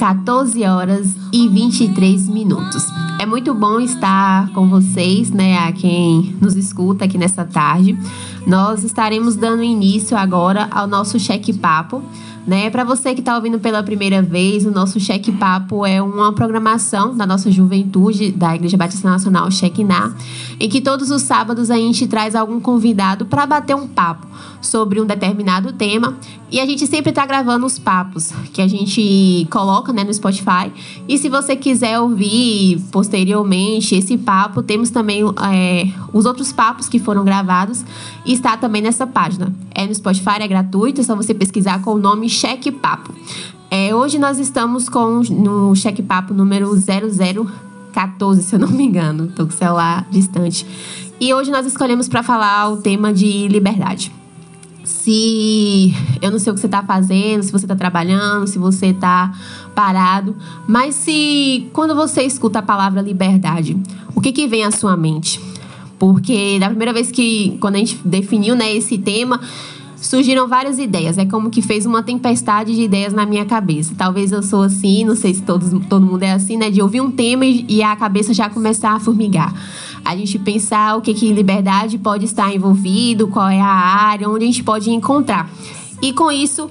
14 horas e 23 minutos. É muito bom estar com vocês, né, a quem nos escuta aqui nessa tarde. Nós estaremos dando início agora ao nosso cheque papo. Né? Para você que está ouvindo pela primeira vez, o nosso Cheque Papo é uma programação da nossa juventude da Igreja Batista Nacional Chequiná, em que todos os sábados a gente traz algum convidado para bater um papo sobre um determinado tema e a gente sempre está gravando os papos que a gente coloca né, no Spotify. E se você quiser ouvir posteriormente esse papo, temos também é, os outros papos que foram gravados e está também nessa página. É no Spotify, é gratuito, é só você pesquisar com o nome Cheque Papo. É, hoje nós estamos com no Cheque Papo número 0014, se eu não me engano. Estou com o celular distante. E hoje nós escolhemos para falar o tema de liberdade se eu não sei o que você está fazendo, se você está trabalhando, se você está parado, mas se quando você escuta a palavra liberdade, o que, que vem à sua mente? Porque da primeira vez que, quando a gente definiu né, esse tema, surgiram várias ideias. É como que fez uma tempestade de ideias na minha cabeça. Talvez eu sou assim, não sei se todos, todo mundo é assim, né? De ouvir um tema e, a cabeça já começar a formigar. A gente pensar o que, que liberdade pode estar envolvido, qual é a área, onde a gente pode encontrar. E com isso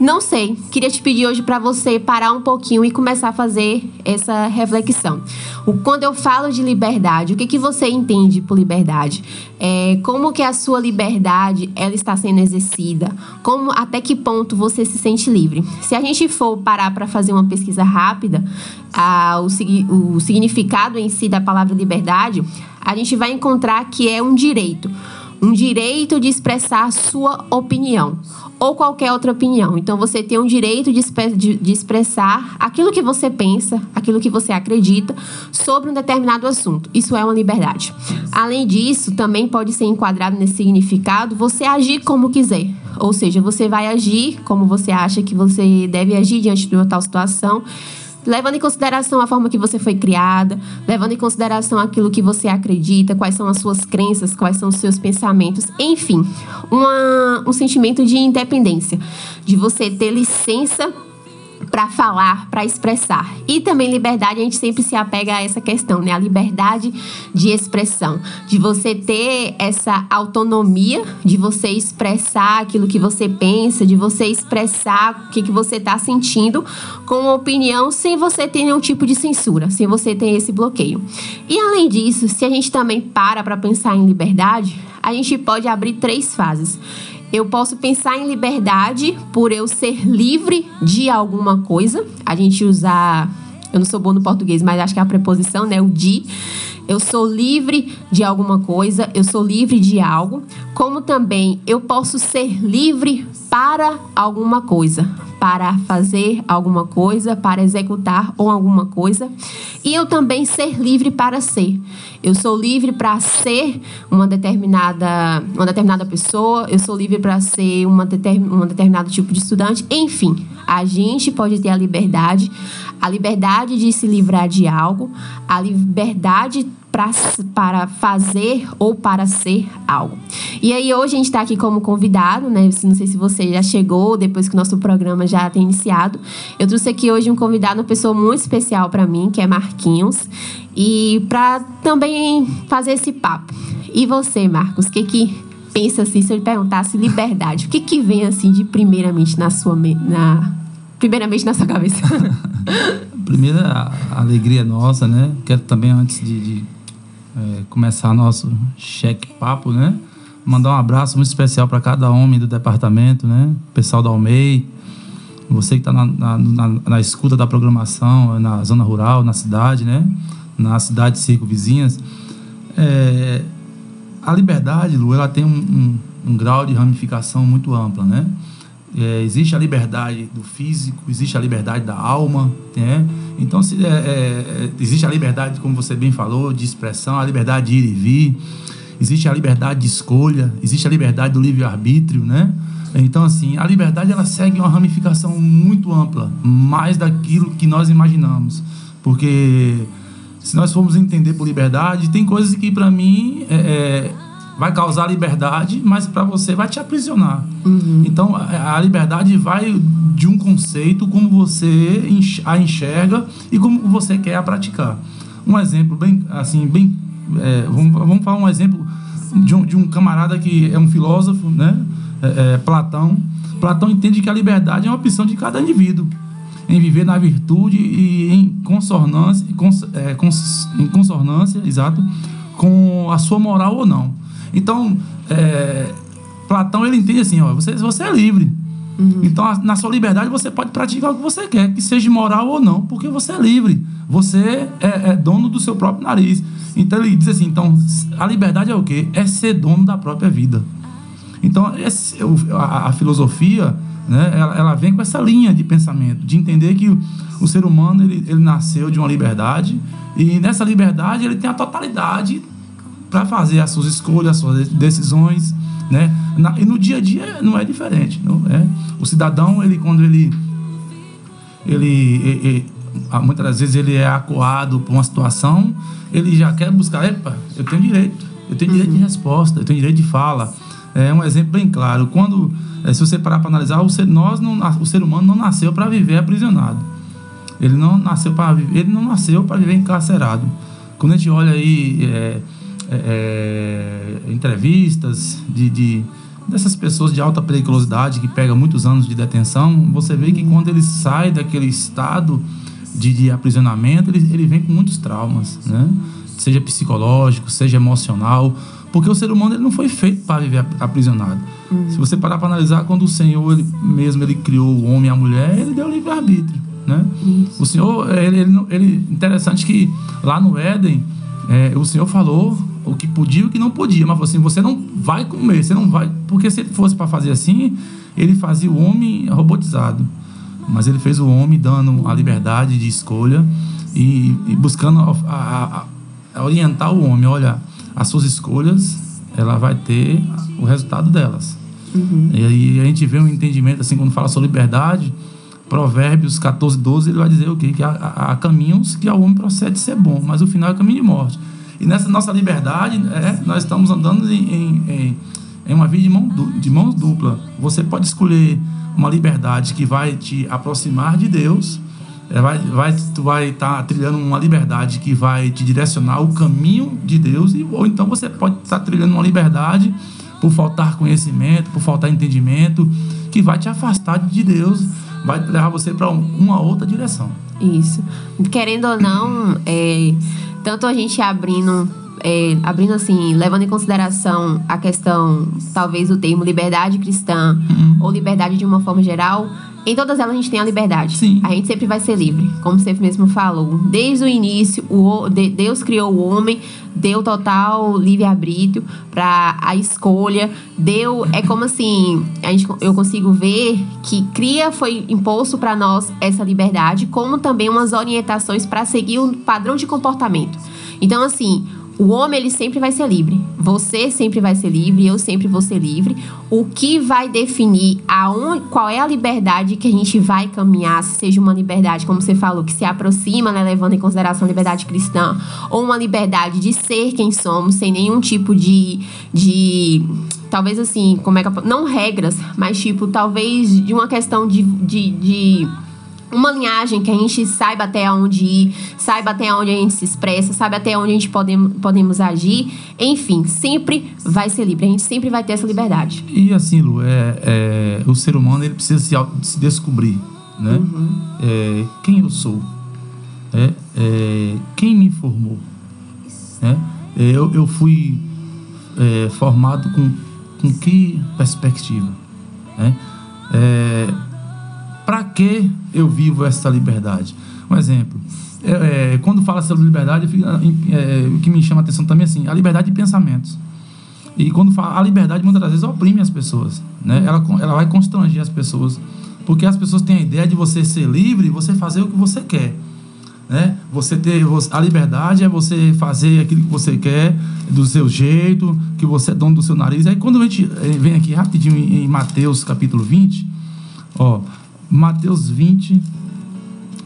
não sei. Queria te pedir hoje para você parar um pouquinho e começar a fazer essa reflexão. O, quando eu falo de liberdade, o que, que você entende por liberdade? É, como que a sua liberdade ela está sendo exercida? Como até que ponto você se sente livre? Se a gente for parar para fazer uma pesquisa rápida, a, o, o significado em si da palavra liberdade, a gente vai encontrar que é um direito um direito de expressar sua opinião ou qualquer outra opinião. Então você tem um direito de, de, de, expressar aquilo que você pensa, aquilo que você acredita sobre um determinado assunto. Isso é uma liberdade. Além disso, também pode ser enquadrado nesse significado você agir como quiser. Ou seja, você vai agir como você acha que você deve agir diante de uma tal situação levando em consideração a forma que você foi criada, levando em consideração aquilo que você acredita, quais são as suas crenças, quais são os seus pensamentos, enfim, uma, um sentimento de independência, de você ter licença para falar, para expressar. E também liberdade, a gente sempre se apega a essa questão, né? A liberdade de expressão, de você ter essa autonomia, de você expressar aquilo que você pensa, de você expressar o que, que você está sentindo com opinião sem você ter nenhum tipo de censura, sem você ter esse bloqueio. E além disso, se a gente também para para pensar em liberdade, a gente pode abrir três fases. Eu posso pensar em liberdade por eu ser livre de alguma coisa. A gente usar. Eu não sou bom no português, mas acho que é a preposição, né? O de. Eu sou livre de alguma coisa, eu sou livre de algo. Como também eu posso ser livre para alguma coisa para fazer alguma coisa, para executar ou alguma coisa, e eu também ser livre para ser. Eu sou livre para ser uma determinada, uma determinada pessoa, eu sou livre para ser uma, determin, um determinado tipo de estudante. Enfim, a gente pode ter a liberdade, a liberdade de se livrar de algo, a liberdade pra, para fazer ou para ser algo. E aí hoje a gente está aqui como convidado, né? Não sei se você já chegou depois que o nosso programa já tem iniciado. Eu trouxe aqui hoje um convidado, uma pessoa muito especial para mim, que é Marquinhos, e para também fazer esse papo. E você, Marcos, o que que pensa assim, se eu lhe perguntasse liberdade, o que que vem assim de primeiramente na sua na primeiramente na sua cabeça? Primeira alegria nossa, né? Quero também antes de, de é, começar nosso cheque papo, né? Mandar um abraço muito especial para cada homem do departamento, né? Pessoal da Almei, você que está na, na, na, na, escuta da programação, na zona rural, na cidade, né? Na cidade circo vizinhas. É, a liberdade, Lu, ela tem um, um, um grau de ramificação muito ampla, né? É, existe a liberdade do físico, existe a liberdade da alma, né? Então, se, é, é, existe a liberdade, como você bem falou, de expressão, a liberdade de ir e vir, existe a liberdade de escolha, existe a liberdade do livre-arbítrio, né? Então, assim, a liberdade ela segue uma ramificação muito ampla, mais daquilo que nós imaginamos. Porque se nós formos entender por liberdade, tem coisas que para mim é, é, vai causar liberdade, mas para você vai te aprisionar. Então, a, a liberdade vai de um conceito, como você a enxerga e como você quer a praticar. Um exemplo bem, assim, bem, é, vamos, vamos falar um exemplo de um, de um camarada que é um filósofo, né? É, é, Platão. Platão entende que a liberdade é uma opção de cada indivíduo em viver na virtude e em consonância, cons, é, cons, em consonância, exato, com a sua moral ou não. Então, é, Platão ele entende assim, ó, você, você é livre. Então, a- na sua liberdade, você pode praticar o que você quer, que seja moral ou não, porque você é livre. Você é, é dono do seu próprio nariz. Então, ele diz assim: então, a liberdade é o quê? É ser dono da própria vida. Então, esse- a, a filosofia, né, ela, ela vem com essa linha de pensamento, de entender que o, o ser humano ele, ele nasceu de uma liberdade e nessa liberdade ele tem a totalidade para fazer as suas escolhas, as suas decisões, né? Na- e no dia a dia não é diferente, não é? O cidadão ele quando ele ele, e- e- ah, muitas das vezes ele é acuado por uma situação, ele já quer buscar, epa, eu tenho direito, eu tenho direito de resposta, eu tenho direito de fala. É um exemplo bem claro. Quando, eh, se você parar para analisar, o ser, nós não, o ser humano não nasceu para viver aprisionado. Ele não nasceu para viver, ele não nasceu para viver encarcerado. Quando a gente olha aí é, é, é, entrevistas de, de- dessas pessoas de alta periculosidade que pegam muitos anos de detenção, você vê que quando ele sai daquele estado de, de aprisionamento, ele, ele vem com muitos traumas, né? Seja psicológico, seja emocional, porque o ser humano ele não foi feito para viver ap- aprisionado. Se você parar para analisar, quando o Senhor ele mesmo ele criou o homem e a mulher, ele deu livre arbítrio, né? O Senhor, ele, ele, não- ele- interessante que lá no Éden, é, o Senhor falou o que podia e o que não podia, mas falou assim: você não vai comer, você não vai. Porque se ele fosse para fazer assim, ele fazia o homem robotizado. Mas ele fez o homem dando a liberdade de escolha e, e buscando a- a- a orientar o homem: olha, as suas escolhas, ela vai ter o resultado delas. E aí a gente vê um entendimento assim, quando fala sobre liberdade, Provérbios 14, 12, ele vai dizer o quê? Que há, há- há caminhos que ao homem procede ser bom, mas o final é caminho de morte. E nessa nossa liberdade, é, nós estamos andando em, em, em, uma vida de, mão, du- de mãos dupla. Você pode escolher uma liberdade que vai te aproximar de Deus, é, vai, vai, tu vai estar trilhando uma liberdade que vai te direcionar o caminho de Deus, e, ou então você pode estar trilhando uma liberdade por faltar conhecimento, por faltar entendimento, que vai te afastar de Deus, vai levar você para uma outra direção. Isso. Querendo ou não, é, tanto a gente abrindo, é, abrindo assim, levando em consideração a questão, talvez o termo liberdade cristã Uhum. ou liberdade de uma forma geral, em todas elas a gente tem a liberdade. Sim. A gente sempre vai ser livre, como você mesmo falou. Desde o início, o, de- Deus criou o homem, deu total livre-arbítrio para a escolha. Deu. É como assim, a gente, eu consigo ver que cria foi imposto para nós essa liberdade, como também umas orientações para seguir um padrão de comportamento. Então, assim. O homem, ele sempre vai ser livre. Você sempre vai ser livre, eu sempre vou ser livre. O que vai definir qual é a liberdade que a gente vai caminhar, se seja uma liberdade, como você falou, que se aproxima, né, levando em consideração a liberdade cristã, ou uma liberdade de ser quem somos, sem nenhum tipo de. de talvez assim, como é que eu, Não regras, mas tipo, talvez de uma questão de- de- de uma linhagem que a gente saiba até onde ir, saiba até onde a gente se expressa, saiba até onde a gente podemos, podemos agir. Enfim, sempre vai ser livre. A gente sempre vai ter essa liberdade. E assim, Lu, é, é, o ser humano ele precisa se, se descobrir, né? É, quem eu sou? É, é, quem me formou? É, é, eu, eu fui é, formado com, com que perspectiva? né? É, Para que eu vivo essa liberdade? Um exemplo. é, é, quando fala sobre liberdade, fica- é, o que me chama a atenção também é assim, a liberdade de pensamentos. E quando fala a liberdade, muitas das vezes oprime as pessoas, né? Ela, ela vai constranger as pessoas, porque as pessoas têm a ideia de você ser livre você fazer o que você quer. né? Você ter a liberdade é você fazer aquilo que você quer do seu jeito, que você é dono do seu nariz. Aí quando a gente eh, vem aqui rapidinho em Mateus capítulo 20, ó, Mateus 20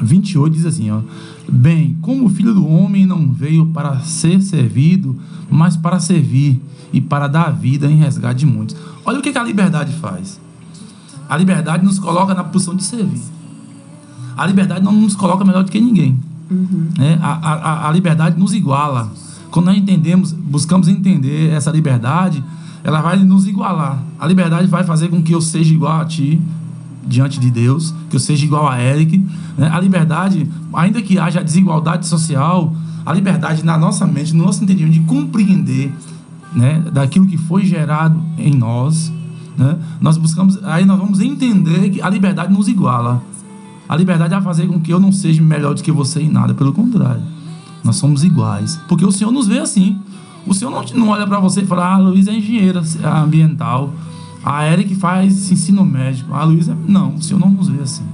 28 diz assim, ó: Bem, como o filho do homem não veio para ser servido, mas para servir e para dar vida em resgate de muitos. Olha o que, que a liberdade faz. A liberdade nos coloca na posição de servir. A liberdade não nos coloca melhor do que ninguém. né? A, a- a, a liberdade nos iguala. Quando nós entendemos, buscamos entender essa liberdade, ela vai nos igualar. A liberdade vai fazer com que eu seja igual a ti diante de Deus, que eu seja igual a Eric. né? A liberdade, ainda que haja desigualdade social, a liberdade na nossa mente, no nosso entendimento de compreender né, daquilo que foi gerado em nós, né, nós buscamos, aí nós vamos entender que a liberdade nos iguala. A liberdade vai fazer com que eu não seja melhor do que você em nada, pelo contrário. Nós somos iguais. Porque o Senhor nos vê assim. O Senhor não, não olha para você e fala: Ah, Luísa é engenheira ambiental. A Eric faz ensino médico. A Luísa. Não, o Senhor não nos vê assim.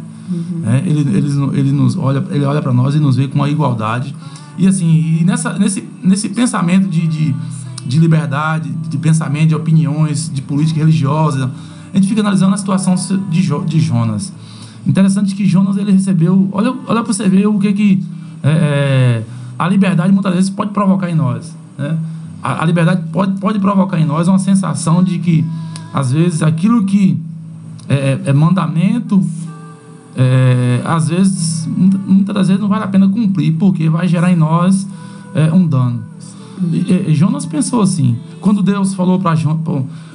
É, ele, ele, ele, nos olha, ele olha para nós e nos vê com a igualdade. E assim, e nessa, nesse, nesse pensamento de, de, de liberdade, de pensamento, de opiniões, de política religiosa, a gente fica analisando a situação de, Jo- de Jonas. Interessante que Jonas ele recebeu. Olha, olha para você ver o que que é, é, a liberdade muitas vezes pode provocar em nós. Né? A, a liberdade pode, pode provocar em nós uma sensação de que às vezes aquilo que é, é mandamento, é, às vezes, muita- muitas das vezes não vale a pena cumprir, porque vai gerar em nós é, um dano. E- e Jonas pensou assim, quando Deus falou para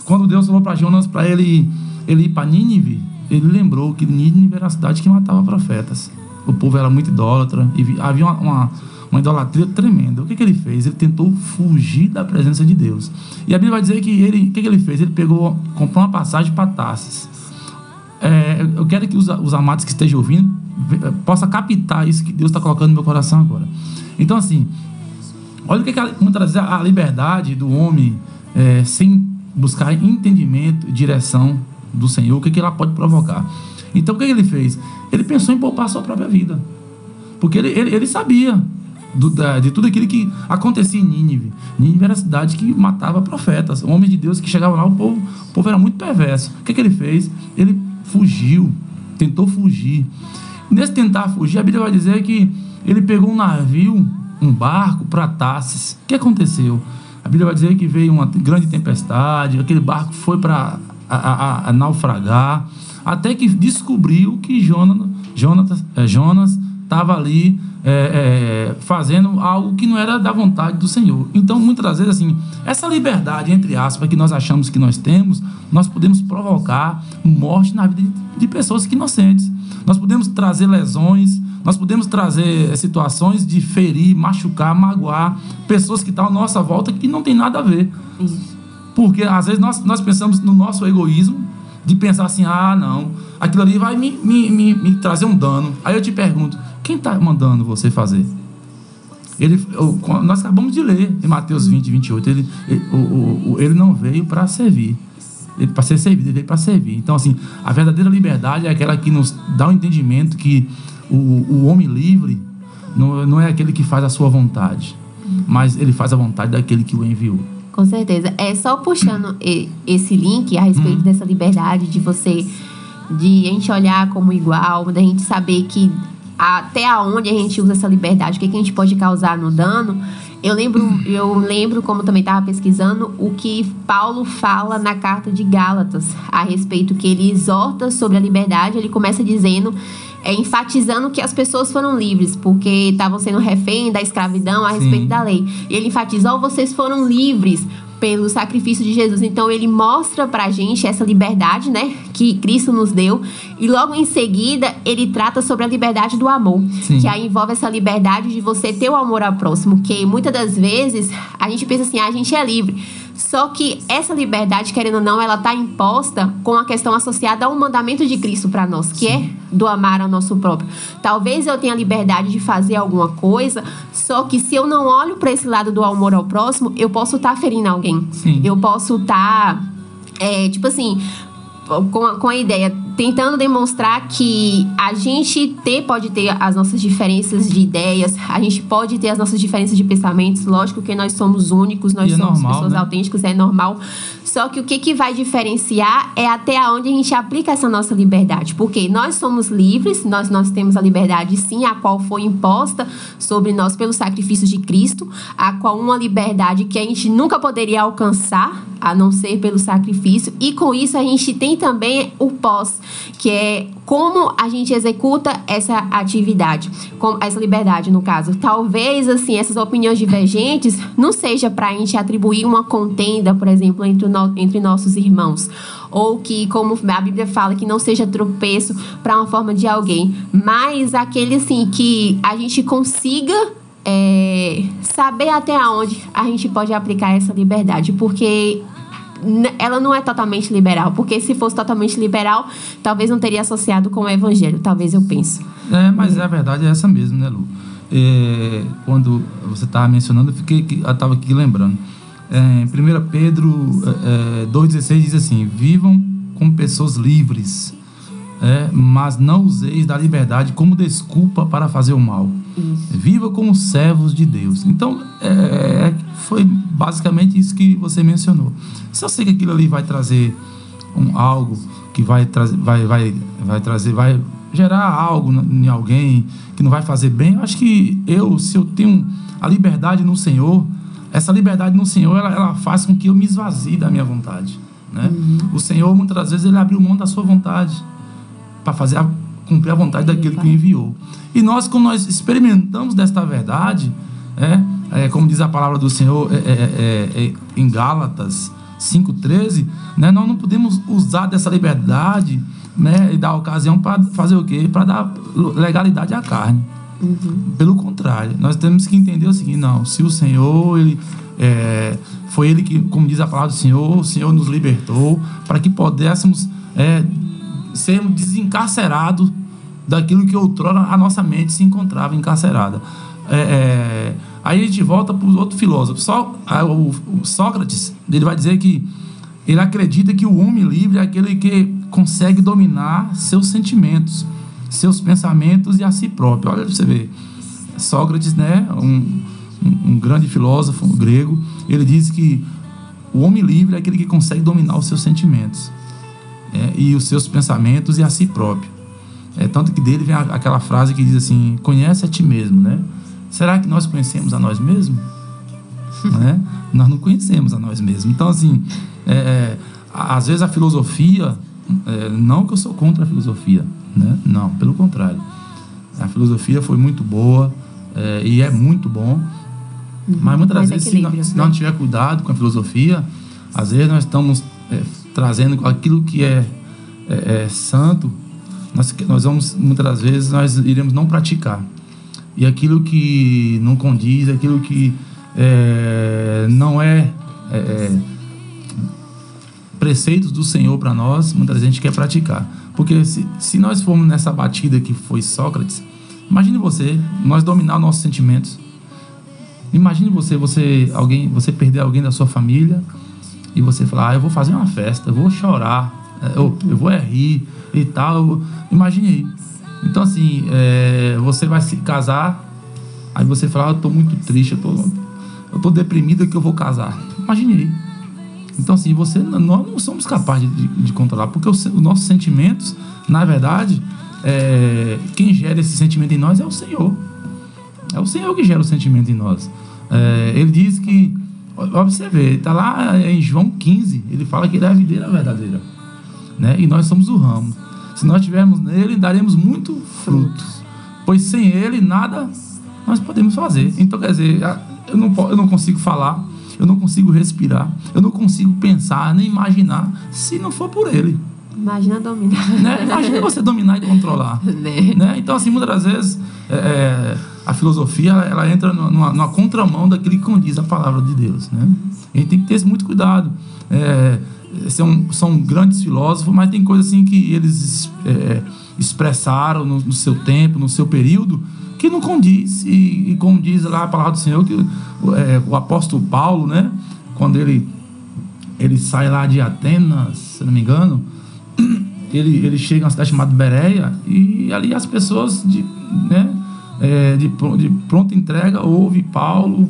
quando Deus falou para Jonas para ele ele ir para Nínive, ele lembrou que Nínive era a cidade que matava profetas. O povo era muito idólatra e vi- havia uma, uma, uma idolatria tremenda. O que, que ele fez? Ele tentou fugir da presença de Deus. E a Bíblia vai dizer que ele, o que, que ele fez? Ele pegou, comprou uma passagem para Tarsis. É, eu quero que os, os amados que estejam ouvindo ve- possam captar isso que Deus está colocando no meu coração agora. Então, assim, olha o que, que muitas vezes a liberdade do homem, é, sem buscar entendimento e direção do Senhor, o que, que ela pode provocar. Então, o que, que ele fez? Ele pensou em poupar a sua própria vida. Porque ele, ele, ele sabia do- da- de tudo aquilo que acontecia em Nínive. Nínive era a cidade que matava profetas, homens de Deus que chegavam lá, o povo, o povo era muito perverso. O que, que ele fez? Ele fugiu, tentou fugir. Nesse tentar fugir, a Bíblia vai dizer que ele pegou um navio, um barco para Tarsis. O que aconteceu? A Bíblia vai dizer que veio uma grande tempestade, aquele barco foi para a, a- a naufragar, até que descobriu que Jonas Jonas eh, Jonas estava ali é, é, fazendo algo que não era da vontade do Senhor. Então, muitas das vezes, assim, essa liberdade, entre aspas, que nós achamos que nós temos, nós podemos provocar morte na vida de, pessoas inocentes. Nós podemos trazer lesões, nós podemos trazer eh, situações de ferir, machucar, magoar pessoas que estão à nossa volta que não tem nada a ver. Isso. Porque às vezes nós, nós pensamos no nosso egoísmo, de pensar assim, ah, não, aquilo ali vai me, me, me, me trazer um dano. Aí eu te pergunto, quem está mandando você fazer? Ele, nós acabamos de ler em Mateus 20, 28, ele, ele, o, o- ele não veio para servir, ele para ser servido, ele veio para servir. Então, assim, a verdadeira liberdade é aquela que nos dá o entendimento que o, o homem livre não, não é aquele que faz a sua vontade, mas ele faz a vontade daquele que o enviou. Com certeza. É só puxando esse link a respeito dessa liberdade de você, de a gente olhar como igual, da gente saber que até aonde a gente usa essa liberdade, o que, que a gente pode causar no dano. Eu lembro, eu lembro, como também estava pesquisando, o que Paulo fala na carta de Gálatas a respeito que ele exorta sobre a liberdade. Ele começa dizendo, é, enfatizando que as pessoas foram livres, porque estavam sendo refém da escravidão a Sim. respeito da lei. E ele enfatiza, ó, vocês foram livres pelo sacrifício de Jesus. Então ele mostra pra gente essa liberdade, né, que Cristo nos deu, e logo em seguida ele trata sobre a liberdade do amor, Sim. que aí envolve essa liberdade de você ter o amor ao próximo, que muitas das vezes a gente pensa assim, ah, a gente é livre. Só que essa liberdade, querendo ou não, ela tá imposta com a questão associada ao mandamento de Cristo para nós, que é do amar ao nosso próprio. Talvez eu tenha liberdade de fazer alguma coisa, só que se eu não olho para esse lado do amor ao próximo, eu posso estar ferindo alguém. Sim. Eu posso estar, é, tipo assim, com a, com a ideia, tentando demonstrar que a gente ter, pode ter as nossas diferenças de ideias, a gente pode ter as nossas diferenças de pensamentos, lógico que nós somos únicos, nós é somos normal, pessoas né? autênticas, é normal. Só que o que, que vai diferenciar é até onde a gente aplica essa nossa liberdade. Porque nós somos livres, nós, nós temos a liberdade, sim, a qual foi imposta sobre nós pelo sacrifício de Cristo, a qual uma liberdade que a gente nunca poderia alcançar, a não ser pelo sacrifício. E com isso a gente tem também o pós, que é como a gente executa essa atividade, com essa liberdade no caso. Talvez assim essas opiniões divergentes não seja para a gente atribuir uma contenda, por exemplo, entre, no- entre nossos irmãos, ou que como a Bíblia fala que não seja tropeço para uma forma de alguém, mas aquele assim que a gente consiga é, saber até onde a gente pode aplicar essa liberdade, porque ela não é totalmente liberal, porque se fosse totalmente liberal, talvez não teria associado com o evangelho, talvez eu penso. É, mas a verdade é essa mesmo, né, Lu? É, quando você estava mencionando, eu fiquei, estava aqui lembrando. É, em 1 Pedro é, é, 2,16 diz assim: Vivam como pessoas livres, é, mas não useis da liberdade como desculpa para fazer o mal. Viva como servos de Deus. Então, é, foi basicamente isso que você mencionou. Se eu sei que aquilo ali vai trazer um, algo que vai trazer, vai, vai, vai trazer, vai gerar algo em alguém que não vai fazer bem, eu acho que eu, se eu tenho a liberdade no Senhor, essa liberdade no Senhor, ela, ela faz com que eu me esvazie da minha vontade. Né? O Senhor, muitas das vezes, ele abriu mão da sua vontade para fazer a, cumprir a vontade daquele que o enviou. E nós, quando nós experimentamos desta verdade, é, é, como diz a palavra do Senhor é, é, é, é, em Gálatas 5,13, né, nós não podemos usar dessa liberdade né, e dar ocasião para fazer o quê? Para dar legalidade à carne. Pelo contrário, nós temos que entender o seguinte: não, se o Senhor, ele, é, foi Ele que, como diz a palavra do Senhor, o Senhor nos libertou para que pudéssemos é, sermos desencarcerados daquilo que outrora a nossa mente se encontrava encarcerada. É, é, aí a gente volta para o outro filósofo. Só, o, o Sócrates, ele vai dizer que ele acredita que o homem livre é aquele que consegue dominar seus sentimentos, seus pensamentos e a si próprio. Olha pra você ver. Sócrates, né, um, um grande filósofo grego, ele diz que o homem livre é aquele que consegue dominar os seus sentimentos é, e os seus pensamentos e a si próprio. É, tanto que dele vem a- aquela frase que diz assim: conhece a ti mesmo, né? Será que nós conhecemos a nós mesmos? né? Nós não conhecemos a nós mesmos. Então, assim, é, a- às vezes a filosofia, é, não que eu sou contra a filosofia, né? Não, pelo contrário. A filosofia foi muito boa é, e é muito bom, mas muitas das vezes, se não, equilíbrio, se né? não tiver cuidado com a filosofia, às vezes nós estamos é, trazendo aquilo que é, é, é santo, nós, nós vamos, muitas vezes, nós iremos não praticar. E aquilo que não condiz, aquilo que é, não é, é, é, preceitos do Senhor para nós, muitas vezes a gente quer praticar. Porque se, se nós formos nessa batida que foi Sócrates, imagine você, nós dominar nossos sentimentos. Imagine você, você, alguém, você perder alguém da sua família e você falar, ah, eu vou fazer uma festa, eu vou chorar, eh, eu, eu vou é rir e tal. Imagine aí. Então, assim, eh, você vai se casar, aí você fala, ah, eu tô muito triste, eu tô, eu tô deprimido que eu vou casar. Imagine aí. Então, assim, você, nós não somos capazes de, de controlar, porque os, os nossos sentimentos, na verdade, é, quem gera esse sentimento em nós é o Senhor. É o Senhor que gera o sentimento em nós. É, ele diz que, observe, está lá em João 15, ele fala que ele é a videira verdadeira. Né? E nós somos o ramo. Se nós estivermos nele, daremos muito frutos. Pois sem ele, nada nós podemos fazer. Então, quer dizer, eu não, eu não consigo falar, eu não consigo respirar, eu não consigo pensar, nem imaginar, se não for por ele. Imagina dominar. Né? Imagina você dominar e controlar. Né? né? Então, assim, muitas das vezes, é, é, a filosofia ela, entra numa, numa contramão daquilo que condiz a palavra de Deus. Né? A gente tem que ter muito cuidado. É, são, são grandes filósofos, mas tem coisas assim que eles é, expressaram no, no seu tempo, no seu período, que não condiz. E, e como diz lá a palavra do Senhor, que é, o apóstolo Paulo, né, quando ele, ele sai lá de Atenas, se não me engano, ele, ele chega a uma cidade chamada Bereia e ali as pessoas de, né, é, de, de pronta entrega ouvem Paulo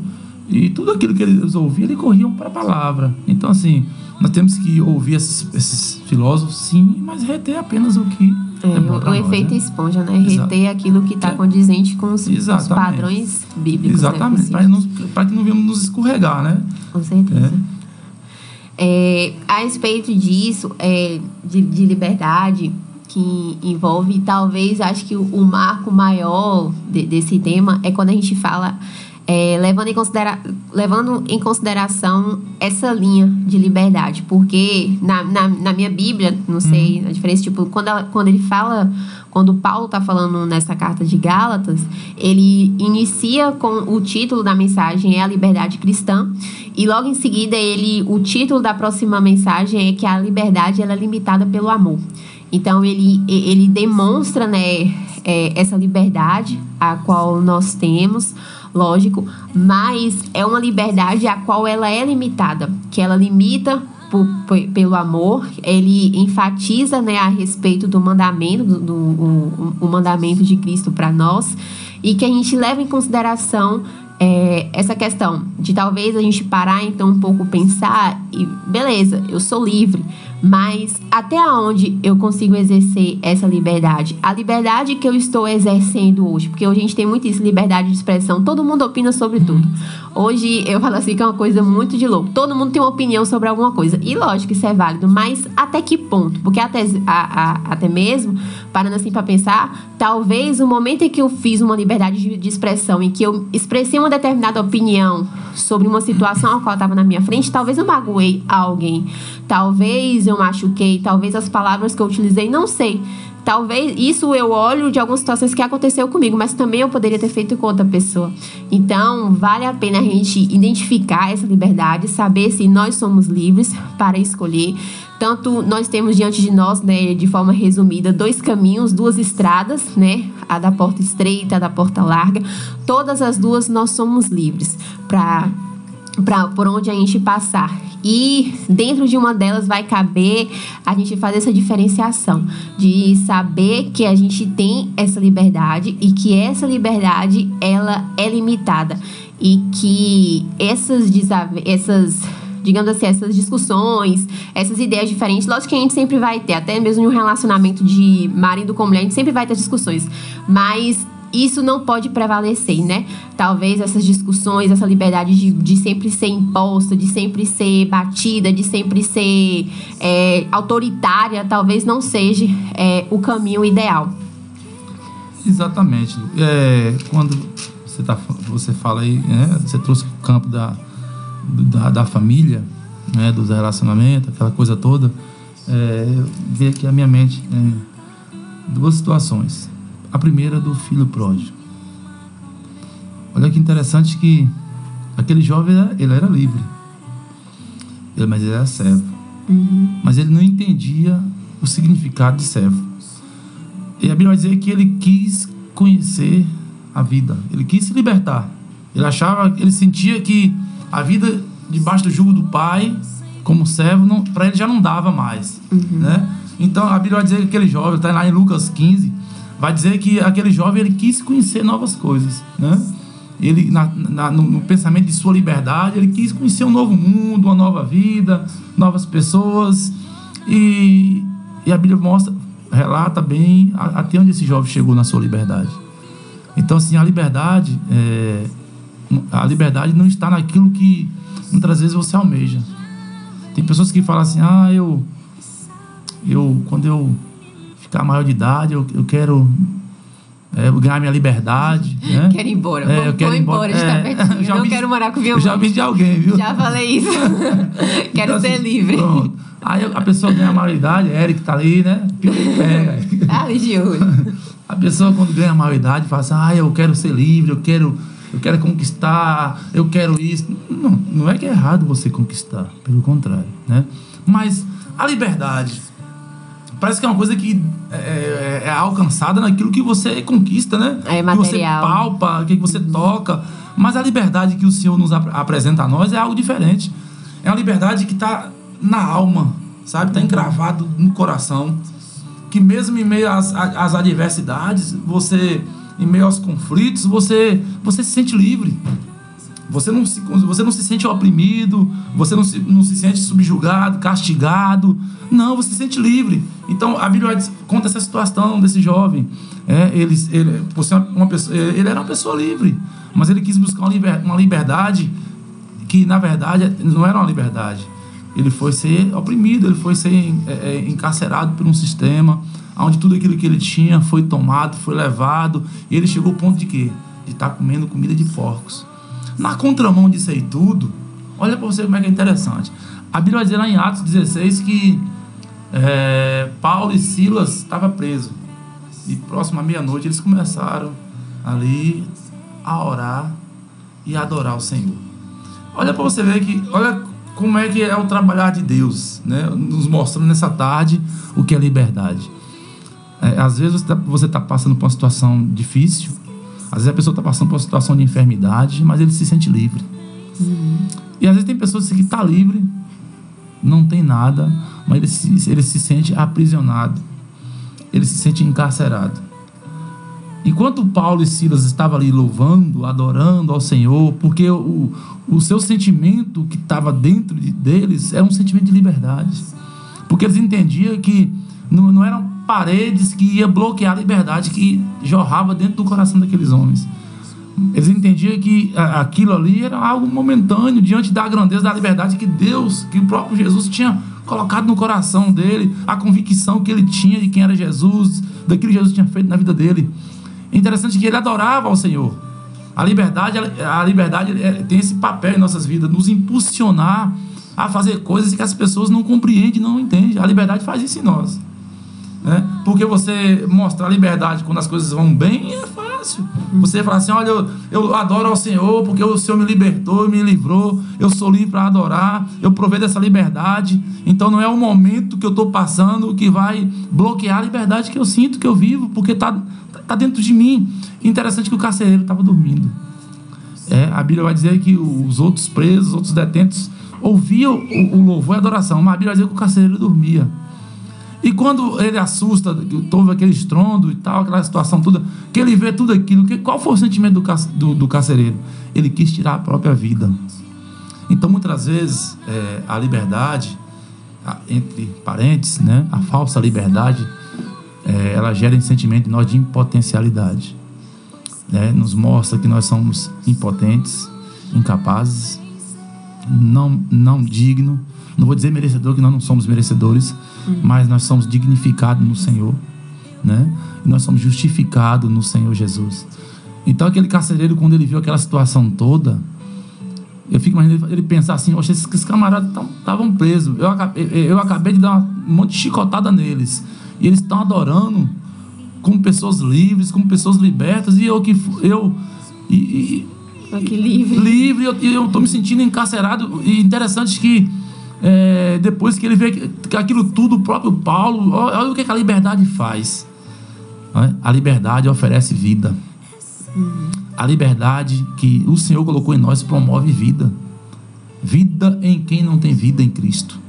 e tudo aquilo que eles ouviam, eles corriam para a palavra. Então, assim, nós temos que ouvir esses, esses filósofos, sim, mas reter apenas o que É, é, o, o nós, efeito né? esponja, né? Exato. Reter aquilo que está É. condizente com os, os padrões bíblicos. né, Exatamente, possíveis. para que não venhamos nos escorregar, né? Com certeza. É, a respeito disso, é, de, de liberdade, que envolve, talvez, acho que o, o marco maior de- desse tema é quando a gente fala, é, levando, em considera levando em consideração essa linha de liberdade. Porque na, na, na minha Bíblia, não sei a diferença, tipo, quando, ela, quando ele fala, quando Paulo está falando nessa carta de Gálatas, ele inicia com o título da mensagem é a liberdade cristã e logo em seguida ele o título da próxima mensagem é que a liberdade ela é limitada pelo amor. Então ele, ele demonstra né, é, essa liberdade a qual nós temos, lógico, mas é uma liberdade a qual ela é limitada, que ela limita pelo amor, ele enfatiza né, a respeito do mandamento, do, do- o mandamento de Cristo para nós, e que a gente leva em consideração é, essa questão de talvez a gente parar então um pouco pensar e beleza, eu sou livre, mas até onde eu consigo exercer essa liberdade? A liberdade que eu estou exercendo hoje, porque hoje a gente tem muito isso, liberdade de expressão, todo mundo opina sobre tudo. Hoje eu falo assim que é uma coisa muito de louco, todo mundo tem uma opinião sobre alguma coisa, e lógico, isso é válido, mas até que ponto? Porque até, a- a- até mesmo, parando assim para pensar, talvez o momento em que eu fiz uma liberdade de, de expressão, em que eu expressei uma determinada opinião sobre uma situação a qual estava na minha frente, talvez eu magoei alguém, talvez eu machuquei, talvez as palavras que eu utilizei, não sei. Talvez isso eu olho de algumas situações que aconteceu comigo, mas também eu poderia ter feito com outra pessoa. Então, vale a pena a gente identificar essa liberdade, saber se nós somos livres para escolher. Tanto nós temos diante de nós, né, de forma resumida, dois caminhos, duas estradas, né, a da porta estreita, a da porta larga. Todas as duas nós somos livres para para por onde a gente passar. E dentro de uma delas vai caber a gente fazer essa diferenciação de saber que a gente tem essa liberdade e que essa liberdade ela é limitada e que essas essas digamos assim, essas discussões, essas ideias diferentes, lógico que a gente sempre vai ter, até mesmo em um relacionamento de marido com mulher, a gente sempre vai ter discussões, mas isso não pode prevalecer, né? Talvez essas discussões, essa liberdade de, de sempre ser imposta, de sempre ser batida, de sempre ser é, autoritária, talvez não seja é, o caminho ideal. Exatamente. É, quando você, tá, você fala aí, né, você trouxe o campo da, da, da família, né, dos relacionamentos, aquela coisa toda, é, veio aqui a minha mente né, duas situações. A primeira do filho pródigo. Olha que interessante que aquele jovem era- ele era livre, ele, mas ele era servo. Mas ele não entendia o significado de servo. E a Bíblia vai dizer que ele quis conhecer a vida, ele quis se libertar. Ele achava, ele sentia que a vida debaixo do jugo do pai, como servo, para ele já não dava mais, né? Então a Bíblia vai dizer que aquele jovem, está lá em Lucas 15, vai dizer que aquele jovem ele quis conhecer novas coisas, né? Ele na, na- no, no pensamento de sua liberdade, ele quis conhecer um novo mundo, uma nova vida, novas pessoas e, e a Bíblia mostra, relata bem a- até onde esse jovem chegou na sua liberdade. Então, assim, a liberdade, é, a liberdade não está naquilo que muitas vezes você almeja. Tem pessoas que falam assim, ah, eu, eu quando eu ficar maior de idade, eu, eu quero é, ganhar minha liberdade. Né? Quero ir embora. É, Vou- eu quero vou embora. embora, a gente tá É, pertinho. Não quero morar com minha Eu já mãe. vi de alguém, viu? Já falei isso. Quero Então, ser assim, livre. pronto. Aí a pessoa ganha a maioridade, Eric tá ali, né? Pega. Ah, de olho. A pessoa quando ganha a maioridade fala assim, ah, eu quero ser livre, eu quero, eu quero conquistar, eu quero isso. Não, não é que é errado você conquistar, pelo contrário, né? Mas a liberdade parece que é uma coisa que é, é- é alcançada naquilo que você conquista, né? É Que você material. palpa, que você toca. Mas a liberdade que o Senhor nos ap- apresenta a nós é algo diferente. É uma liberdade que está na alma, sabe? Está encravado no coração. que mesmo em meio às, às adversidades, você, em meio aos conflitos, você, você se sente livre. Você não, se, você não se sente oprimido, você não se, não se sente subjugado, castigado. Não, você se sente livre. Então a Bíblia conta essa situação desse jovem. É, ele, ele, ser uma pessoa, ele era uma pessoa livre, mas ele quis buscar uma liberdade que na verdade não era uma liberdade. Ele foi ser oprimido, ele foi ser é, é, encarcerado por um sistema onde tudo aquilo que ele tinha foi tomado, foi levado, e ele chegou ao ponto de quê? De estar tá comendo comida de porcos. Na contramão disso aí tudo, olha para você como é que é interessante. A Bíblia vai dizer lá em Atos 16 que é, Paulo e Silas estavam presos. E próximo à meia-noite eles começaram ali a orar e a adorar o Senhor. Olha para você ver que, olha como é que é o trabalhar de Deus, né? Nos mostrando nessa tarde o que é liberdade. É, às vezes você está tá passando por uma situação difícil, às vezes a pessoa está passando por uma situação de enfermidade, mas ele se sente livre. Uhum. E às vezes tem pessoas que estão tá livre, não tem nada, mas ele se, ele se sente aprisionado, ele se sente encarcerado. Enquanto Paulo e Silas estavam ali louvando, adorando ao Senhor, porque o, o seu sentimento que estava dentro de, deles era um sentimento de liberdade. Porque eles entendiam que não, não eram paredes que ia bloquear a liberdade que jorrava dentro do coração daqueles homens. Eles entendiam que aquilo ali era algo momentâneo diante da grandeza da liberdade que Deus, que o próprio Jesus tinha colocado no coração dele, a convicção que ele tinha de quem era Jesus, daquilo que Jesus tinha feito na vida dele. É interessante que ele adorava ao Senhor. A liberdade, a liberdade tem esse papel em nossas vidas, nos impulsionar a fazer coisas que as pessoas não compreendem, não entendem. A liberdade faz isso em nós. Né? Porque você mostrar liberdade quando as coisas vão bem é fácil. Você fala assim: olha, eu, eu adoro ao Senhor porque o Senhor me libertou, me livrou, eu sou livre para adorar, eu provei dessa liberdade. Então não é o momento que eu estou passando que vai bloquear a liberdade que eu sinto, que eu vivo, porque está tá dentro de mim. Interessante que o carcereiro estava dormindo. É, a Bíblia vai dizer que os outros presos, os outros detentos, ouviam o, o louvor e a adoração, mas a Bíblia vai dizer que o carcereiro dormia. E quando ele assusta, houve aquele estrondo e tal, aquela situação toda, que ele vê tudo aquilo, que, qual foi o sentimento do, do, do carcereiro? Ele quis tirar a própria vida. Então, muitas vezes, é, a liberdade, a, entre parentes, né, a falsa liberdade, é, ela gera um sentimento em nós de impotencialidade. Né? Nos mostra que nós somos impotentes, incapazes, não, não dignos não vou dizer merecedor, que nós não somos merecedores, uhum. mas nós somos dignificados no Senhor, né? E nós somos justificados no Senhor Jesus. Então, aquele carcereiro, quando ele viu aquela situação toda, eu fico imaginando ele pensar assim: Oxe, esses, esses camaradas estavam presos. Eu acabei, eu acabei de dar um monte de chicotada neles. E eles estão adorando como pessoas livres, como pessoas libertas. E eu que. Eu, e, e, livre. Livre, e eu estou me sentindo encarcerado. E interessante que é, depois que ele vê que aquilo tudo, o próprio Paulo, olha o que, a liberdade faz. A liberdade oferece vida. A liberdade que o Senhor colocou em nós promove vida. Vida em quem não tem vida em Cristo.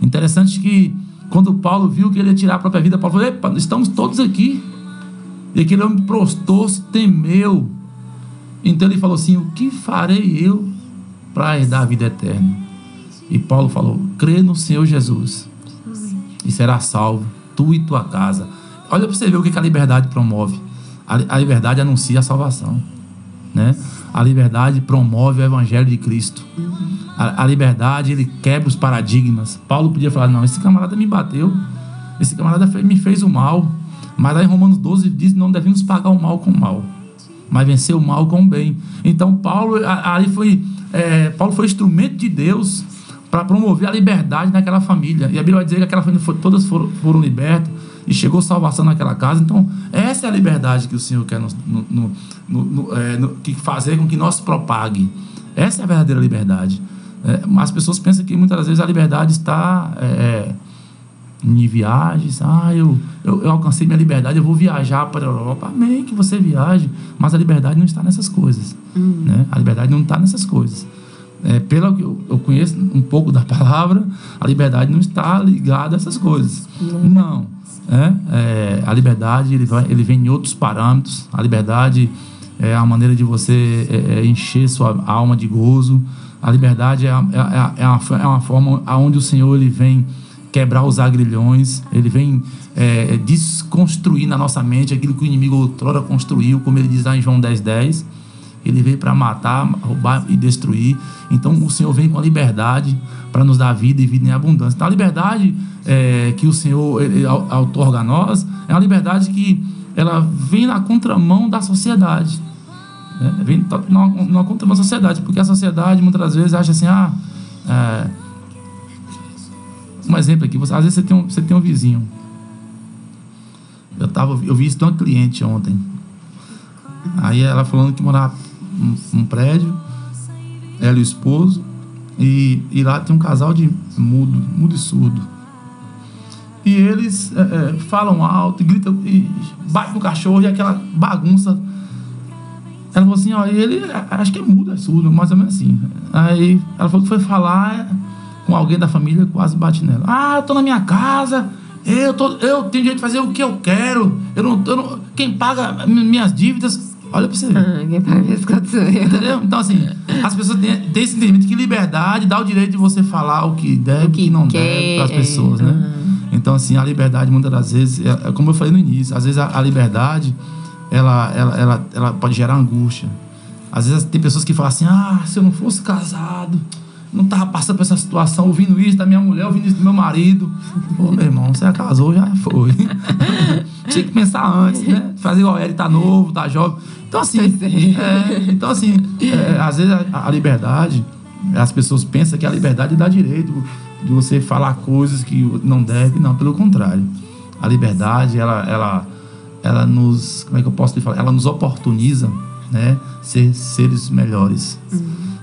Interessante que quando Paulo viu que ele ia tirar a própria vida, Paulo falou: Epa, estamos todos aqui. E aquele homem prostou-se, temeu. Então ele falou assim: O que farei eu para herdar a vida eterna? E Paulo falou: crê no Senhor Jesus e será salvo, tu e tua casa. Olha para você ver o que a liberdade promove. A, liberdade anuncia a salvação. Né? A liberdade promove o evangelho de Cristo. A, a, liberdade, ele quebra os paradigmas. Paulo podia falar: não, esse camarada me bateu, esse camarada me fez o mal. Mas lá em Romanos 12 diz: não devemos pagar o mal com o mal, mas vencer o mal com o bem. Então, Paulo, ali foi, é, Paulo foi instrumento de Deus para promover a liberdade naquela família. E a Bíblia vai dizer que aquela família foi, todas foram, foram libertas e chegou salvação naquela casa. Então, essa é a liberdade que o Senhor quer no, no, no, é, que fazer com que nós propague. Essa é a verdadeira liberdade. É, as pessoas pensam que muitas vezes a liberdade está é, em viagens. Ah, eu, eu, eu, alcancei minha liberdade, eu vou viajar para a Europa. Amém que você viaje, mas a liberdade não está nessas coisas. Uhum. Né? A liberdade não está nessas coisas é, pelo que eu, conheço um pouco da palavra, a liberdade não está ligada a essas coisas. Não. né? É, a liberdade ele, vai, ele vem em outros parâmetros. A liberdade é a maneira de você é, é, encher sua alma de gozo. A liberdade é, a- é, a- é, uma, é uma forma onde o Senhor ele vem quebrar os agrilhões, ele vem é, desconstruir na nossa mente aquilo que o inimigo outrora construiu, como ele diz lá em João 10, 10. Ele veio para matar, roubar e destruir. Então o Senhor vem com a liberdade para nos dar vida e vida em abundância. Então a liberdade é, que o Senhor ele, au- outorga a nós é uma liberdade que ela vem na contramão da sociedade. né? Vem na, na contramão da sociedade, porque a sociedade muitas vezes acha assim, ah, é, um exemplo aqui, você- às vezes você tem um, você tem um vizinho. Eu, tava, eu vi isso de uma cliente ontem. Aí ela falando que morava num um prédio, ela e o esposo, e, e lá tem um casal de mudo, mudo e surdo. E eles é, é, falam alto, e gritam, e batem no cachorro, e aquela bagunça. Ela falou assim, ó, ele é, acho que é mudo, é surdo, mais ou menos assim. Aí ela falou que foi falar com alguém da família quase bate nela. Ah, eu tô na minha casa, eu, tô, eu tenho direito de fazer o que eu quero. Eu não, eu não, quem paga mi- minhas dívidas, olha pra você ver. Ah, quem paga minhas contas sou eu. Entendeu? Então, assim, as pessoas têm, têm esse entendimento que liberdade dá o direito de você falar o que deve O que e não quer, deve para as é, pessoas, né? Então, assim, a liberdade, muitas das vezes, é, é como eu falei no início, às vezes a, a liberdade, ela, ela, ela, ela pode gerar angústia. Às vezes tem pessoas que falam assim, ah, se eu não fosse casado, não tava passando por essa situação, ouvindo isso da minha mulher, ouvindo isso do meu marido. Pô, meu irmão, você casou, já foi. Tinha que pensar antes, né? Fazer igual ele, tá novo, tá jovem. Então, assim, é. é, então, assim, é, às vezes a, a liberdade, as pessoas pensam que a liberdade dá direito de você falar coisas que não deve. Não, pelo contrário. A liberdade, ela, ela, ela nos, como é que eu posso lhe falar? Ela nos oportuniza, né? Ser seres melhores.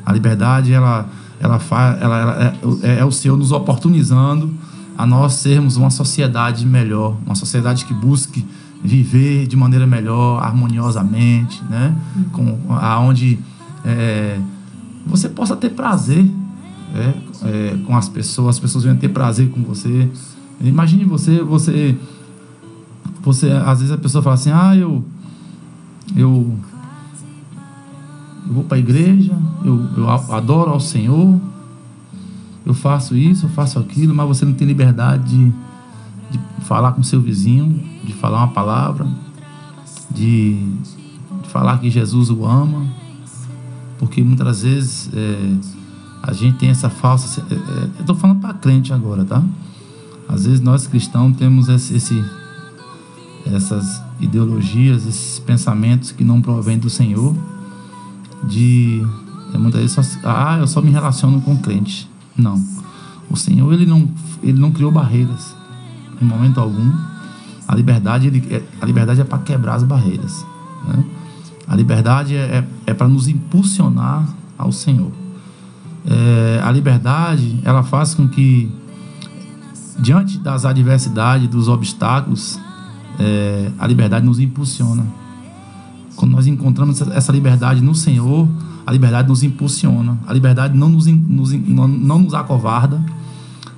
A liberdade, ela, ela, faz, ela, ela é, é o Senhor nos oportunizando a nós sermos uma sociedade melhor, uma sociedade que busque viver de maneira melhor, harmoniosamente, né? Com, aonde é, você possa ter prazer é, é, com as pessoas, as pessoas venham ter prazer com você. Imagine você, você, você, às vezes a pessoa fala assim, ah, eu, eu, eu vou para a igreja, eu, eu adoro ao Senhor, eu faço isso, eu faço aquilo, mas você não tem liberdade de, de falar com seu vizinho, de falar uma palavra, de, de falar que Jesus o ama, porque muitas vezes é, a gente tem essa falsa. é, é, eu estou falando para crente agora, tá? Às vezes nós cristãos temos esse, esse- essas ideologias, esses pensamentos que não provêm do Senhor, de é, muitas vezes só, ah, eu só me relaciono com crente. Não. O Senhor ele não, ele não criou barreiras em momento algum. A liberdade, ele, é- a liberdade é para quebrar as barreiras. Né? A liberdade é, é, para nos impulsionar ao Senhor. É, a liberdade, ela faz com que, diante das adversidades, dos obstáculos, é, a liberdade nos impulsiona. Quando nós encontramos essa liberdade no Senhor, a liberdade nos impulsiona. A liberdade não nos, nos não, não nos acovarda.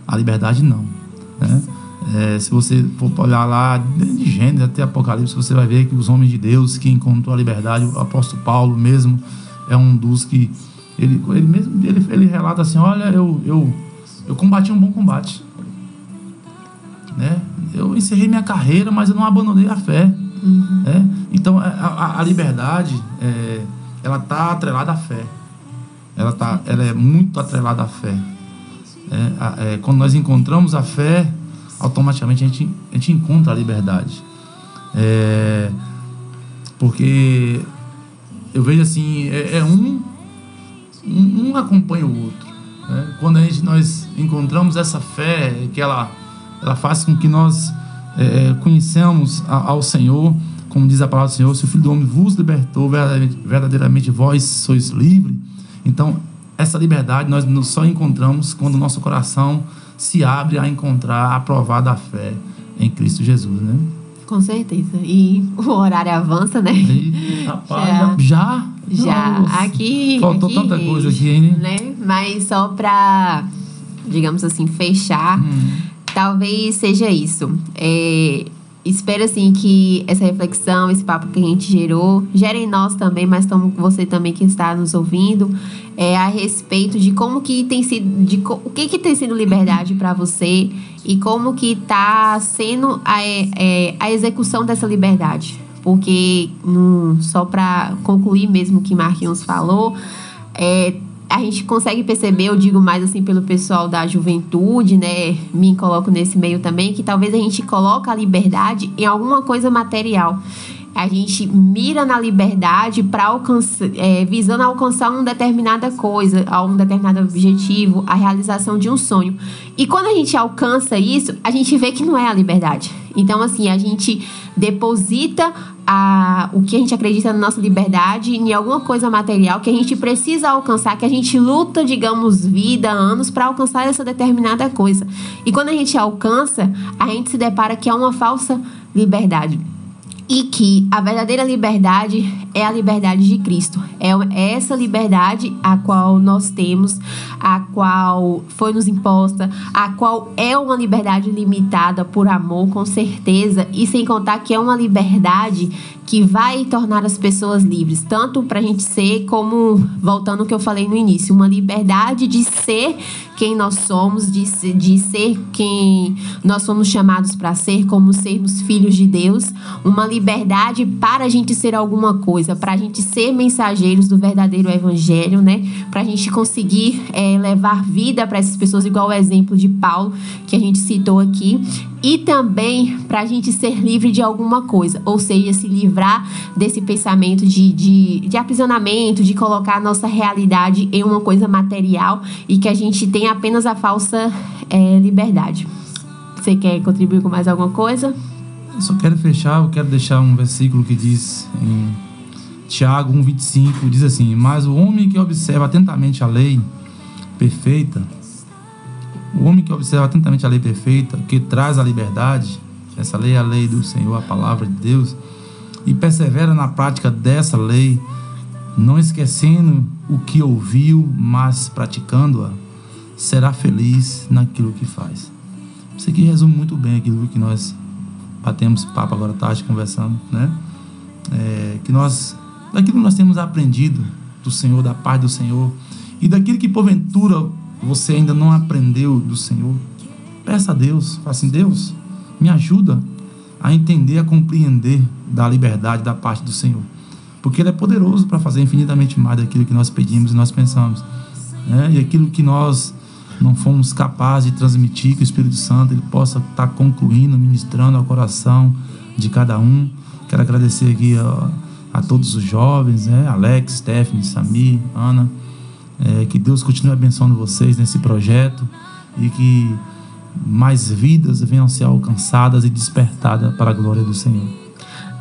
A liberdade não. né? É, se você for olhar lá, desde Gênesis até Apocalipse, você vai ver que os homens de Deus que encontrou a liberdade, o apóstolo Paulo mesmo é um dos que ele, ele mesmo ele, ele relata assim, olha, eu, eu, eu combati um bom combate. Né? Eu encerrei minha carreira, mas eu não abandonei a fé. né? Então a, a- a liberdade é, ela está atrelada à fé. Ela, tá, ela é muito atrelada à fé. É, é, quando nós encontramos a fé, automaticamente a gente, a gente encontra a liberdade. É, porque eu vejo assim, é, é um, um, um acompanha o outro. né? Quando a gente, nós encontramos essa fé, que ela, ela faz com que nós é, conheçamos a- ao Senhor, como diz a palavra do Senhor, se o Filho do Homem vos libertou, verdadeiramente, vós sois livre. Então, essa liberdade nós nos só encontramos quando o nosso coração se abre a encontrar a provar da fé em Cristo Jesus, né? Com certeza. E o horário avança, né? E, rapaz, Já. já? Já. Nossa. Aqui. Faltou aqui, tanta coisa aqui, hein? Né? Mas só pra, digamos assim, fechar, Hum. talvez seja isso. É, espero assim que essa reflexão, esse papo que a gente gerou, gere em nós também, mas como você também que está nos ouvindo, é, a respeito de como que tem sido, de o que que tem sido liberdade para você e como que está sendo a, é, a execução dessa liberdade. Porque, no, só para concluir mesmo o que Marquinhos falou, é, a gente consegue perceber, eu digo mais assim pelo pessoal da juventude, né? Me coloco nesse meio também, que talvez a gente coloca a liberdade em alguma coisa material. A gente mira na liberdade para alcançar, é, visando alcançar uma determinada coisa, um determinado objetivo, a realização de um sonho. E quando a gente alcança isso, a gente vê que não é a liberdade. Então, assim, a gente deposita a, o que a gente acredita na nossa liberdade em alguma coisa material que a gente precisa alcançar, que a gente luta, digamos, vida, anos para alcançar essa determinada coisa. E quando a gente alcança, a gente se depara que é uma falsa liberdade. E que a verdadeira liberdade é a liberdade de Cristo. É essa liberdade a qual nós temos, a qual foi nos imposta, a qual é uma liberdade limitada por amor, com certeza, e sem contar que é uma liberdade que vai tornar as pessoas livres, tanto para a gente ser como, voltando ao que eu falei no início, uma liberdade de ser quem nós somos, de ser, de ser quem nós somos chamados para ser, como sermos filhos de Deus, uma liberdade para a gente ser alguma coisa, para a gente ser mensageiros do verdadeiro evangelho, né? Para a gente conseguir é, levar vida para essas pessoas, igual o exemplo de Paulo que a gente citou aqui, e também para a gente ser livre de alguma coisa, ou seja, se livrar desse pensamento de, de, de aprisionamento, de colocar a nossa realidade em uma coisa material e que a gente tem apenas a falsa é, liberdade. Você quer contribuir com mais alguma coisa? Eu só quero fechar, eu quero deixar um versículo que diz em Tiago 1,25, diz assim, mas o homem que observa atentamente a lei perfeita, o homem que observa atentamente a lei perfeita, que traz a liberdade, essa lei é a lei do Senhor, a palavra de Deus, e persevera na prática dessa lei, não esquecendo o que ouviu, mas praticando-a, será feliz naquilo que faz. Isso aqui resume muito bem aquilo que nós batemos papo agora à tarde conversando, né? É, que nós, daquilo que nós temos aprendido do Senhor, da paz do Senhor, e daquilo que porventura você ainda não aprendeu do Senhor, peça a Deus, fala assim, Deus, me ajuda a entender, a compreender da liberdade da parte do Senhor. Porque Ele é poderoso para fazer infinitamente mais daquilo que nós pedimos e nós pensamos. Né? E aquilo que nós não fomos capazes de transmitir, que o Espírito Santo ele possa estar concluindo, ministrando ao coração de cada um. Quero agradecer aqui a, a todos os jovens, né? Alex, Stephanie, Samir, Ana. É, que Deus continue abençoando vocês nesse projeto e que mais vidas venham a ser alcançadas e despertadas para a glória do Senhor.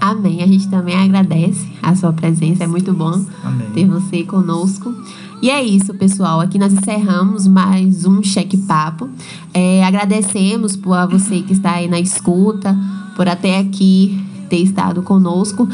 Amém. A gente também agradece a sua presença. É muito bom Amém. ter você conosco. E é isso, pessoal. Aqui nós encerramos mais um Cheque Papo. É, agradecemos por você que está aí na escuta, por até aqui ter estado conosco.